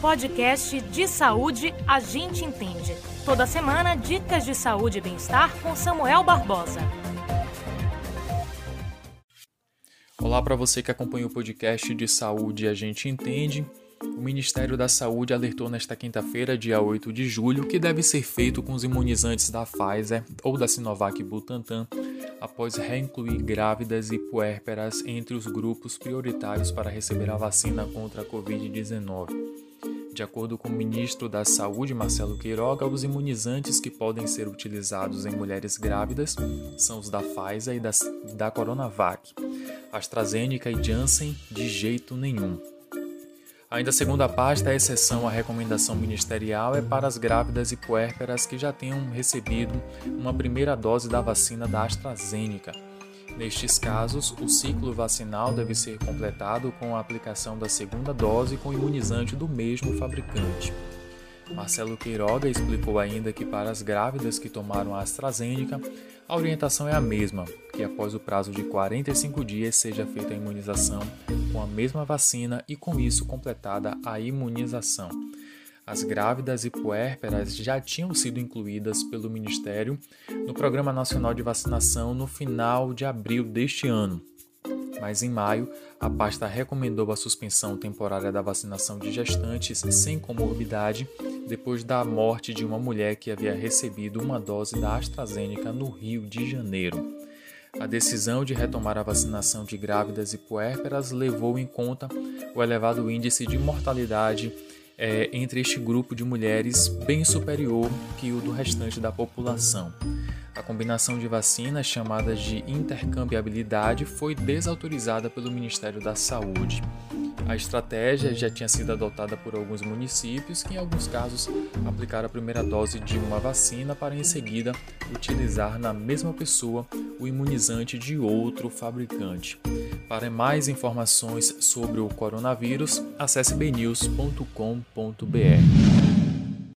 podcast de saúde a gente entende. Toda semana, dicas de saúde e bem-estar com Samuel Barbosa. Olá para você que acompanha o podcast de saúde a gente entende. O Ministério da Saúde alertou nesta quinta-feira, dia 8 de julho, que deve ser feito com os imunizantes da Pfizer ou da Sinovac Butantan após reincluir grávidas e puérperas entre os grupos prioritários para receber a vacina contra a Covid-19. De acordo com o ministro da Saúde, Marcelo Queiroga, os imunizantes que podem ser utilizados em mulheres grávidas são os da Pfizer e da, da Coronavac. AstraZeneca e Janssen, de jeito nenhum. Ainda segundo a pasta, a exceção à recomendação ministerial é para as grávidas e puérperas que já tenham recebido uma primeira dose da vacina da AstraZeneca. Nestes casos, o ciclo vacinal deve ser completado com a aplicação da segunda dose com imunizante do mesmo fabricante. Marcelo Queiroga explicou ainda que para as grávidas que tomaram a AstraZeneca, a orientação é a mesma, que após o prazo de 45 dias seja feita a imunização com a mesma vacina e com isso completada a imunização. As grávidas e puérperas já tinham sido incluídas pelo Ministério no Programa Nacional de Vacinação no final de abril deste ano. Mas em maio, a pasta recomendou a suspensão temporária da vacinação de gestantes sem comorbidade depois da morte de uma mulher que havia recebido uma dose da AstraZeneca no Rio de Janeiro. A decisão de retomar a vacinação de grávidas e puérperas levou em conta o elevado índice de mortalidade é, entre este grupo de mulheres bem superior que o do restante da população. A combinação de vacinas, chamada de intercambiabilidade, foi desautorizada pelo Ministério da Saúde. A estratégia já tinha sido adotada por alguns municípios que, em alguns casos, aplicaram a primeira dose de uma vacina para em seguida utilizar na mesma pessoa o imunizante de outro fabricante. Para mais informações sobre o coronavírus, acesse bnews.com.br.